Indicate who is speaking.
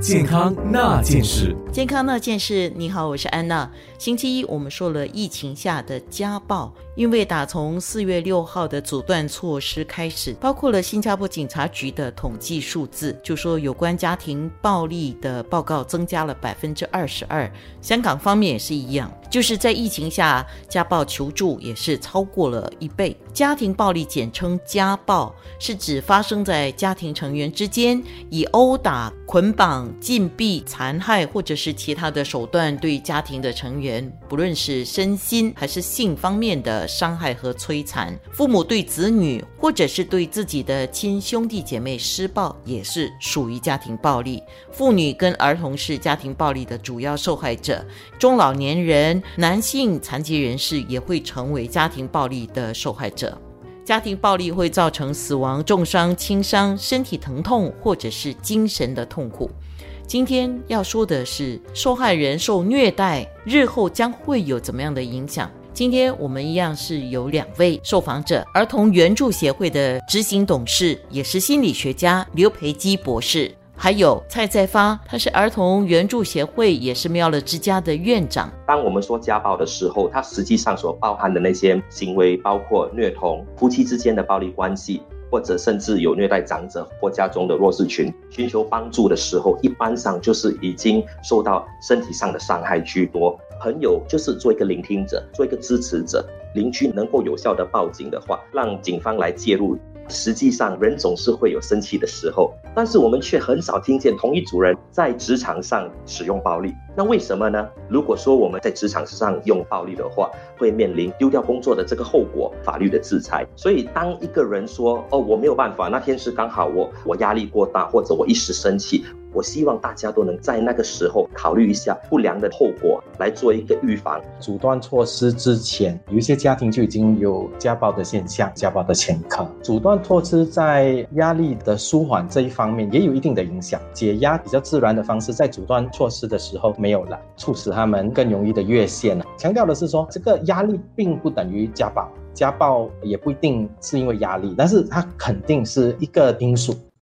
Speaker 1: 健康那件事。
Speaker 2: 健康那件事，你好，我是安娜。星期一我们说了疫情下的家暴，因为打从四月六号的阻断措施开始，包括了新加坡警察局的统计数字，就说有关家庭暴力的报告增加了百分之二十二。香港方面也是一样，就是在疫情下家暴求助也是超过了一倍。家庭暴力简称家暴，是指发生在家庭成员之间以殴打、捆绑、禁闭、残害或者是其他的手段对家庭的成员，不论是身心还是性方面的伤害和摧残。父母对子女或者是对自己的亲兄弟姐妹施暴，也是属于家庭暴力。妇女跟儿童是家庭暴力的主要受害者，中老年人、男性、残疾人士也会成为家庭暴力的受害者。家庭暴力会造成死亡、重伤、轻伤、身体疼痛或者是精神的痛苦。今天要说的是，受害人受虐待日后将会有怎么样的影响？今天我们一样是有两位受访者，儿童援助协会的执行董事，也是心理学家刘培基博士，还有蔡在发，他是儿童援助协会，也是妙乐之家的院长。
Speaker 3: 当我们说家暴的时候，它实际上所包含的那些行为，包括虐童、夫妻之间的暴力关系。或者甚至有虐待长者或家中的弱势群，寻求帮助的时候，一般上就是已经受到身体上的伤害居多。朋友就是做一个聆听者，做一个支持者。邻居能够有效的报警的话，让警方来介入。实际上，人总是会有生气的时候，但是我们却很少听见同一组人在职场上使用暴力。那为什么呢？如果说我们在职场上用暴力的话，会面临丢掉工作的这个后果，法律的制裁。所以，当一个人说：“哦，我没有办法，那天是刚好我我压力过大，或者我一时生气。”我希望大家都能在那个时候考虑一下不良的后果，来做一个预防。
Speaker 4: 阻断措施之前，有一些家庭就已经有家暴的现象、家暴的前科。阻断措施在压力的舒缓这一方面也有一定的影响，解压比较自然的方式，在阻断措施的时候没有了，促使他们更容易的越线了。强调的是说，这个压力并不等于家暴。家暴也不一定是因为压力，但是它肯定是一个因素。